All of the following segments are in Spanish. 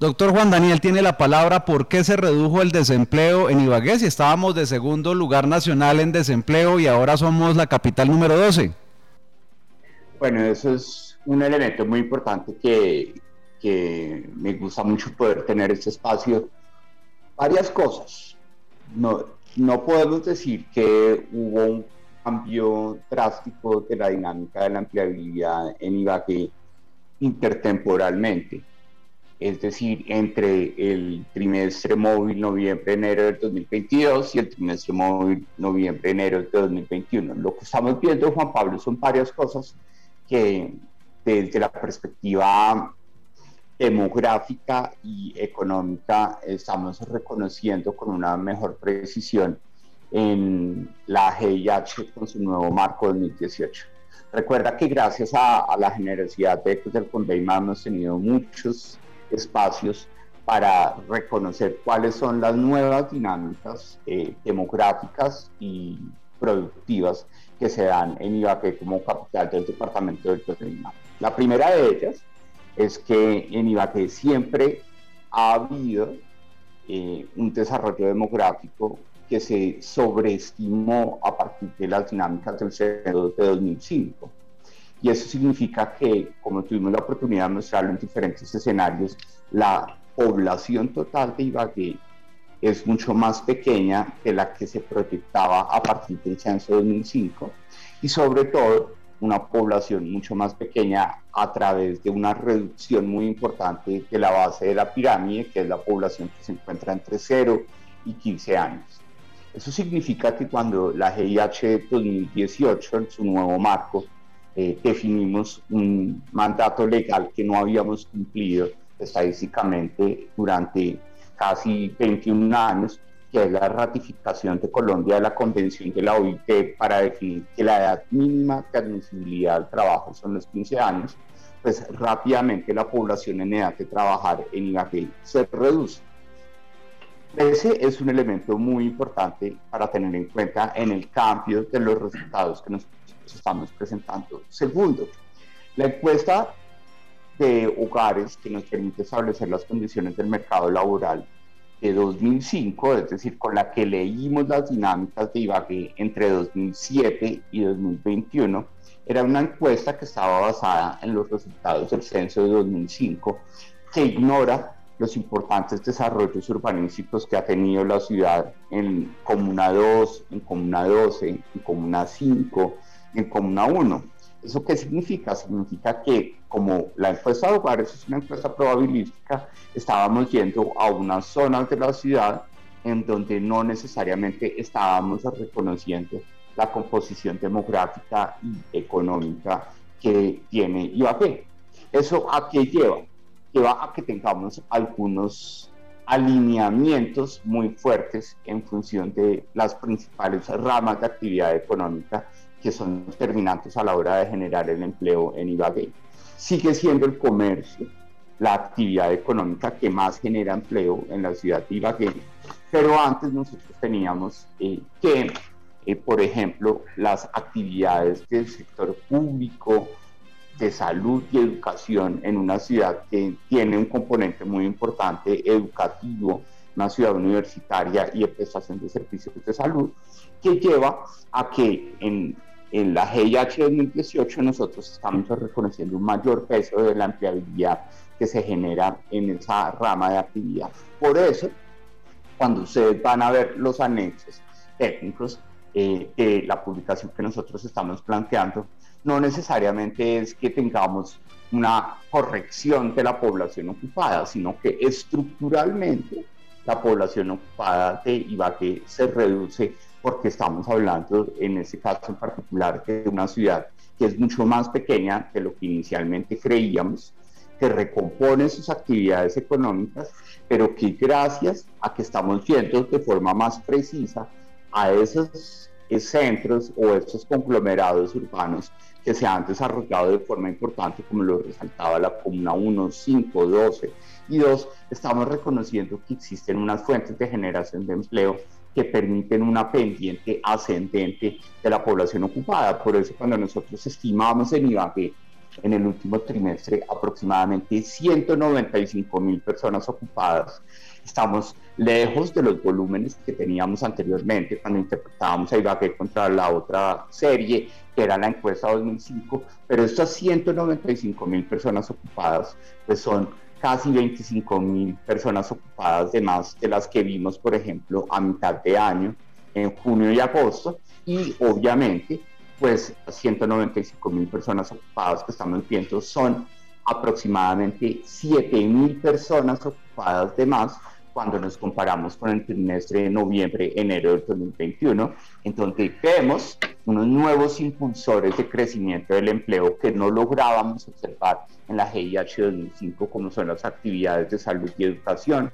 Doctor Juan Daniel tiene la palabra. ¿Por qué se redujo el desempleo en Ibagué si estábamos de segundo lugar nacional en desempleo y ahora somos la capital número 12? Bueno, eso es un elemento muy importante que, me gusta mucho poder tener este espacio. Varias cosas. No, no podemos decir que hubo un cambio drástico de la dinámica de la empleabilidad en Ibagué intertemporalmente es decir, entre el trimestre móvil noviembre-enero del 2022 y el trimestre móvil noviembre-enero del 2021. Lo que estamos viendo, Juan Pablo, son varias cosas que desde la perspectiva demográfica y económica estamos reconociendo con una mejor precisión en la GIH con su nuevo marco 2018. Recuerda que gracias a, la generosidad de del Condeima hemos tenido muchos espacios para reconocer cuáles son las nuevas dinámicas eh, democráticas y productivas que se dan en Ibagué como capital del departamento del Tolima. La primera de ellas es que en Ibagué siempre ha habido eh, un desarrollo demográfico que se sobreestimó a partir de las dinámicas del censo de 2005. Y eso significa que, como tuvimos la oportunidad de mostrarlo en diferentes escenarios, la población total de Ibagué es mucho más pequeña que la que se proyectaba a partir del censo 2005 y sobre todo una población mucho más pequeña a través de una reducción muy importante de la base de la pirámide, que es la población que se encuentra entre 0 y 15 años. Eso significa que cuando la GIH 2018, en su nuevo marco, eh, definimos un mandato legal que no habíamos cumplido estadísticamente durante casi 21 años, que es la ratificación de Colombia de la Convención de la OIT para definir que la edad mínima de admisibilidad al trabajo son los 15 años, pues rápidamente la población en edad de trabajar en Ibagué se reduce. Ese es un elemento muy importante para tener en cuenta en el cambio de los resultados que nos estamos presentando. Segundo, la encuesta de hogares que nos permite establecer las condiciones del mercado laboral de 2005, es decir, con la que leímos las dinámicas de Ibagué entre 2007 y 2021, era una encuesta que estaba basada en los resultados del censo de 2005, que ignora los importantes desarrollos urbanísticos que ha tenido la ciudad en Comuna 2, en Comuna 12, en Comuna 5, en Comuna 1. ¿Eso qué significa? Significa que como la encuesta de hogares es una encuesta probabilística, estábamos yendo a unas zonas de la ciudad en donde no necesariamente estábamos reconociendo la composición demográfica y económica que tiene IAP. ¿Eso a qué lleva? Lleva a que tengamos algunos alineamientos muy fuertes en función de las principales ramas de actividad económica que son determinantes a la hora de generar el empleo en Ibagué. Sigue siendo el comercio la actividad económica que más genera empleo en la ciudad de Ibagué, pero antes nosotros teníamos eh, que, eh, por ejemplo, las actividades del sector público, de salud y educación en una ciudad que tiene un componente muy importante educativo, una ciudad universitaria y de prestación de servicios de salud, que lleva a que en en la GIH 2018 nosotros estamos reconociendo un mayor peso de la empleabilidad que se genera en esa rama de actividad. Por eso, cuando ustedes van a ver los anexos técnicos eh, de la publicación que nosotros estamos planteando, no necesariamente es que tengamos una corrección de la población ocupada, sino que estructuralmente la población ocupada de Ibagué se reduce porque estamos hablando en este caso en particular de una ciudad que es mucho más pequeña de lo que inicialmente creíamos, que recompone sus actividades económicas, pero que gracias a que estamos viendo de forma más precisa a esos centros o esos conglomerados urbanos que se han desarrollado de forma importante, como lo resaltaba la Comuna 1, 5, 12 y 2, estamos reconociendo que existen unas fuentes de generación de empleo que permiten una pendiente ascendente de la población ocupada. Por eso cuando nosotros estimamos en Ibagué en el último trimestre aproximadamente 195 mil personas ocupadas. Estamos lejos de los volúmenes que teníamos anteriormente cuando interpretábamos a Ibagué contra la otra serie, que era la encuesta 2005, pero estas 195 mil personas ocupadas pues son casi 25 mil personas ocupadas de más de las que vimos, por ejemplo, a mitad de año, en junio y agosto, y obviamente pues 195 mil personas ocupadas que estamos viendo son aproximadamente 7 mil personas ocupadas de más cuando nos comparamos con el trimestre de noviembre, enero del 2021, en donde vemos unos nuevos impulsores de crecimiento del empleo que no lográbamos observar en la GIH 2005, como son las actividades de salud y educación,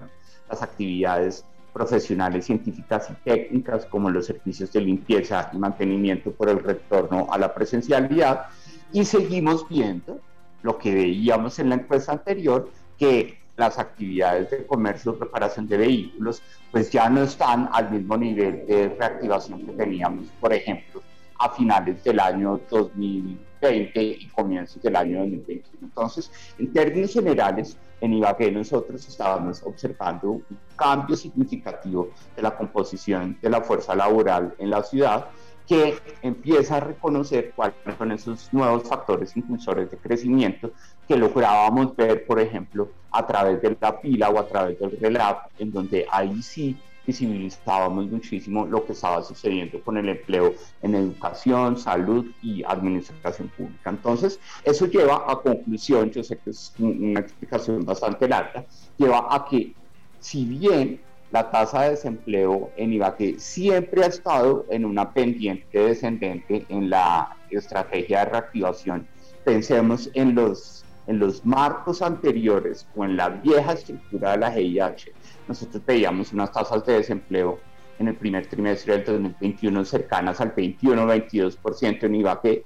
las actividades profesionales científicas y técnicas como los servicios de limpieza y mantenimiento por el retorno a la presencialidad. Y seguimos viendo lo que veíamos en la encuesta anterior que las actividades de comercio, reparación de vehículos, pues ya no están al mismo nivel de reactivación que teníamos, por ejemplo, a finales del año 2020 y comienzos del año 2021. Entonces, en términos generales, en Ibagué nosotros estábamos observando un cambio significativo de la composición de la fuerza laboral en la ciudad que empieza a reconocer cuáles son esos nuevos factores impulsores de crecimiento que lográbamos ver, por ejemplo, a través de la pila o a través del relato, en donde ahí sí visibilizábamos muchísimo lo que estaba sucediendo con el empleo en educación, salud y administración pública. Entonces, eso lleva a conclusión, yo sé que es una explicación bastante larga, lleva a que si bien la tasa de desempleo en Ibagué siempre ha estado en una pendiente descendente en la estrategia de reactivación. Pensemos en los, en los marcos anteriores o en la vieja estructura de la GIH. Nosotros veíamos unas tasas de desempleo en el primer trimestre del 2021 cercanas al 21-22% en Ibagué,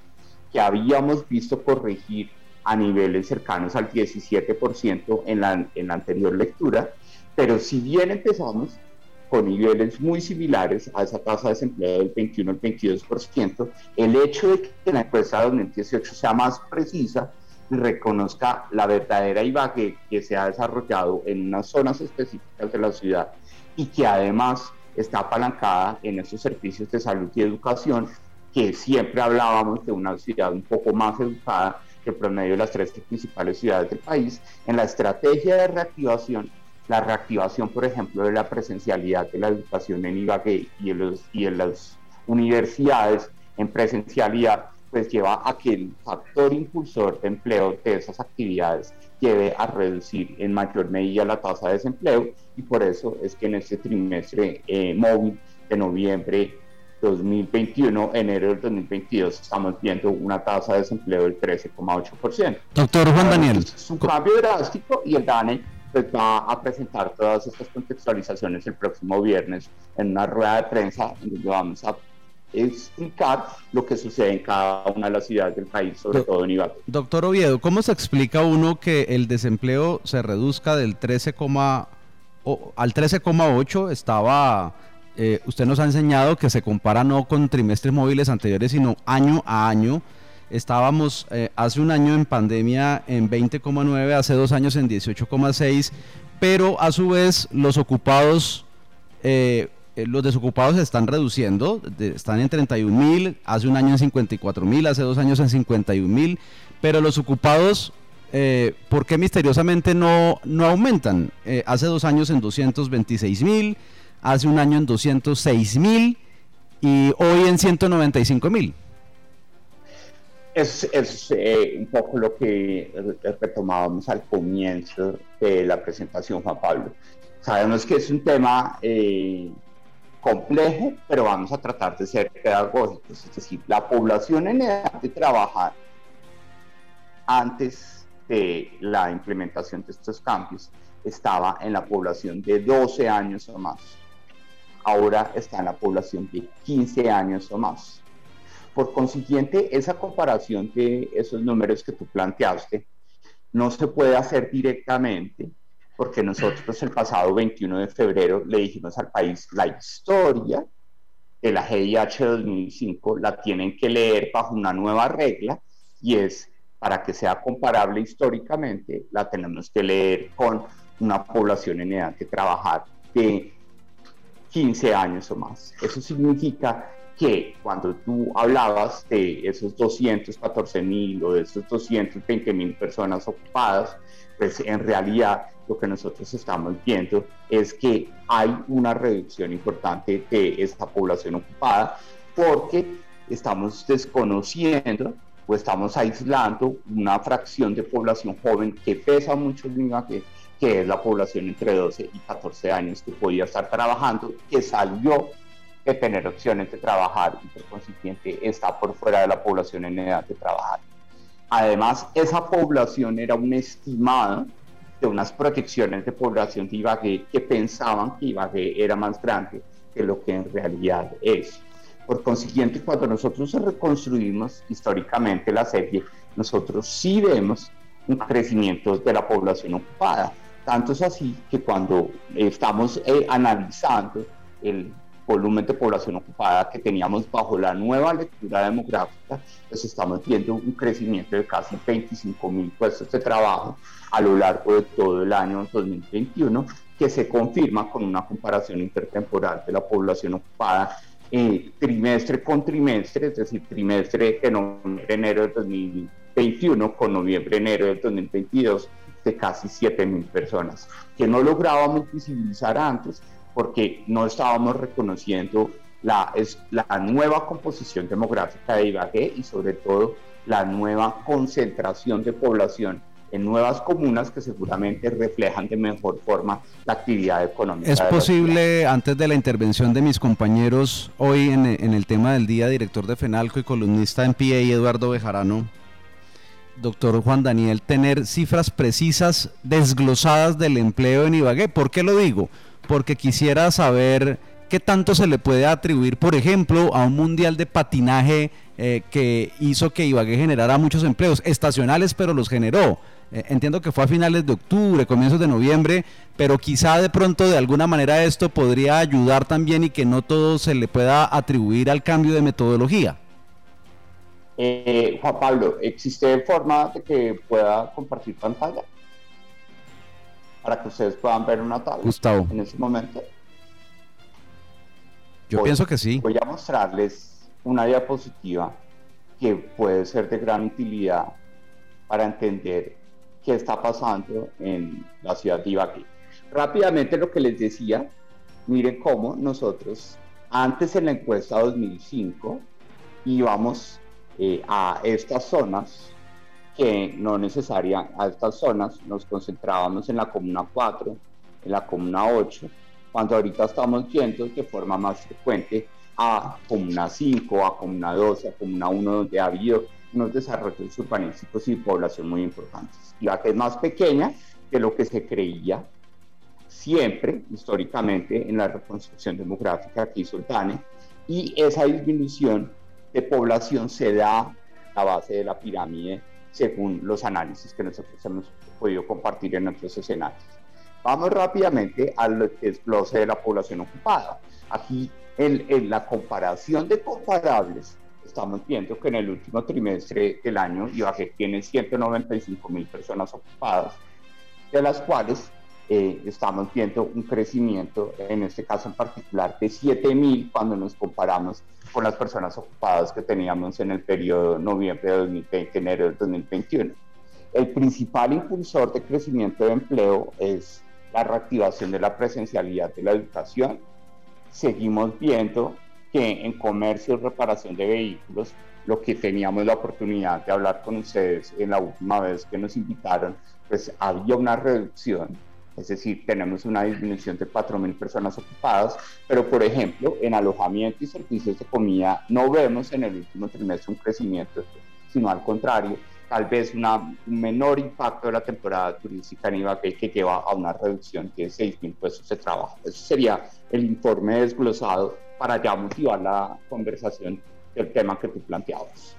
que habíamos visto corregir a niveles cercanos al 17% en la, en la anterior lectura pero si bien empezamos con niveles muy similares a esa tasa de desempleo del 21 al 22%, el hecho de que la encuesta de 2018 sea más precisa y reconozca la verdadera Ibagué que se ha desarrollado en unas zonas específicas de la ciudad y que además está apalancada en esos servicios de salud y educación que siempre hablábamos de una ciudad un poco más educada que el promedio de las tres principales ciudades del país, en la estrategia de reactivación la reactivación, por ejemplo, de la presencialidad de la educación en Ibagué y en, los, y en las universidades en presencialidad, pues lleva a que el factor impulsor de empleo de esas actividades lleve a reducir en mayor medida la tasa de desempleo y por eso es que en este trimestre eh, móvil de noviembre 2021, enero del 2022, estamos viendo una tasa de desempleo del 13,8%. Doctor Juan Daniel. Es un cambio drástico y el DANE pues va a presentar todas estas contextualizaciones el próximo viernes en una rueda de prensa donde vamos a explicar lo que sucede en cada una de las ciudades del país, sobre todo en Ibagué. Doctor Oviedo, ¿cómo se explica uno que el desempleo se reduzca del 13, al 13,8? Estaba, eh, usted nos ha enseñado que se compara no con trimestres móviles anteriores, sino año a año. Estábamos eh, hace un año en pandemia en 20,9, hace dos años en 18,6, pero a su vez los ocupados, eh, eh, los desocupados se están reduciendo, están en 31 mil, hace un año en 54 mil, hace dos años en 51 mil, pero los ocupados, ¿por qué misteriosamente no, no aumentan? hace dos años en 226 mil, hace un año en 206 mil y hoy en 195 mil. Es, es eh, un poco lo que retomábamos al comienzo de la presentación, Juan Pablo. Sabemos que es un tema eh, complejo, pero vamos a tratar de ser pedagógicos. Es decir, la población en edad de trabajar antes de la implementación de estos cambios estaba en la población de 12 años o más. Ahora está en la población de 15 años o más. Por consiguiente, esa comparación de esos números que tú planteaste no se puede hacer directamente porque nosotros el pasado 21 de febrero le dijimos al país la historia de la GIH 2005 la tienen que leer bajo una nueva regla y es para que sea comparable históricamente, la tenemos que leer con una población en edad de trabajar de 15 años o más. Eso significa que cuando tú hablabas de esos 214 mil o de esos 220 mil personas ocupadas, pues en realidad lo que nosotros estamos viendo es que hay una reducción importante de esta población ocupada porque estamos desconociendo o estamos aislando una fracción de población joven que pesa mucho el que, que es la población entre 12 y 14 años que podía estar trabajando, que salió de tener opciones de trabajar y por consiguiente está por fuera de la población en edad de trabajar. Además, esa población era un estimado de unas proyecciones de población de Ibagué que pensaban que Ibagué era más grande que lo que en realidad es. Por consiguiente, cuando nosotros reconstruimos históricamente la serie, nosotros sí vemos un crecimiento de la población ocupada. Tanto es así que cuando estamos eh, analizando el volumen de población ocupada que teníamos bajo la nueva lectura demográfica, pues estamos viendo un crecimiento de casi 25 mil puestos de trabajo a lo largo de todo el año 2021, que se confirma con una comparación intertemporal de la población ocupada eh, trimestre con trimestre, es decir, trimestre de noviembre, enero del 2021 con noviembre, enero del 2022 de casi 7 mil personas, que no lográbamos visibilizar antes porque no estábamos reconociendo la, es, la nueva composición demográfica de Ibagué y sobre todo la nueva concentración de población en nuevas comunas que seguramente reflejan de mejor forma la actividad económica. ¿Es posible, antes de la intervención de mis compañeros hoy en, en, el tema del día, director de FENALCO y columnista en PA, Eduardo Bejarano, doctor Juan Daniel, tener cifras precisas, desglosadas del empleo en Ibagué? ¿Por qué lo digo? porque quisiera saber qué tanto se le puede atribuir, por ejemplo, a un mundial de patinaje eh, que hizo que Ibagué generara muchos empleos estacionales, pero los generó. Eh, entiendo que fue a finales de octubre, comienzos de noviembre, pero quizá de pronto de alguna manera esto podría ayudar también y que no todo se le pueda atribuir al cambio de metodología. Eh, Juan Pablo, ¿existe forma de que pueda compartir pantalla? para que ustedes puedan ver una tabla Gustavo. en ese momento. Yo pienso que sí. Voy a mostrarles una diapositiva que puede ser de gran utilidad para entender qué está pasando en la ciudad de Ibagué. Rápidamente lo que les decía, miren cómo nosotros antes en la encuesta 2005 íbamos eh, a estas zonas que no necesaria a estas zonas, nos concentrábamos en la comuna 4, en la comuna 8, cuando ahorita estamos viendo de forma más frecuente a comuna 5, a comuna 12, a comuna 1, donde ha habido unos desarrollos urbanísticos y población muy importantes. La que es más pequeña que lo que se creía siempre, históricamente, en la reconstrucción demográfica que hizo el TANE, y esa disminución de población se da a base de la pirámide según los análisis que nosotros hemos podido compartir en nuestros escenarios. Vamos rápidamente al desglose de la población ocupada. Aquí, en, la comparación de comparables, estamos viendo que en el último trimestre del año Ibagué tiene 195 mil personas ocupadas, de las cuales eh, estamos viendo un crecimiento, en este caso en particular, de 7 mil cuando nos comparamos con las personas ocupadas que teníamos en el periodo noviembre de 2020, enero de 2021. El principal impulsor de crecimiento de empleo es la reactivación de la presencialidad de la educación. Seguimos viendo que en comercio y reparación de vehículos, lo que teníamos la oportunidad de hablar con ustedes en la última vez que nos invitaron, pues había una reducción es decir, tenemos una disminución de 4.000 personas ocupadas, pero por ejemplo, en alojamiento y servicios de comida no vemos en el último trimestre un crecimiento, sino al contrario, tal vez una, un menor impacto de la temporada turística en Ibagué que lleva a una reducción de 6.000 puestos de trabajo. Ese sería el informe desglosado para ya motivar la conversación del tema que tú planteabas.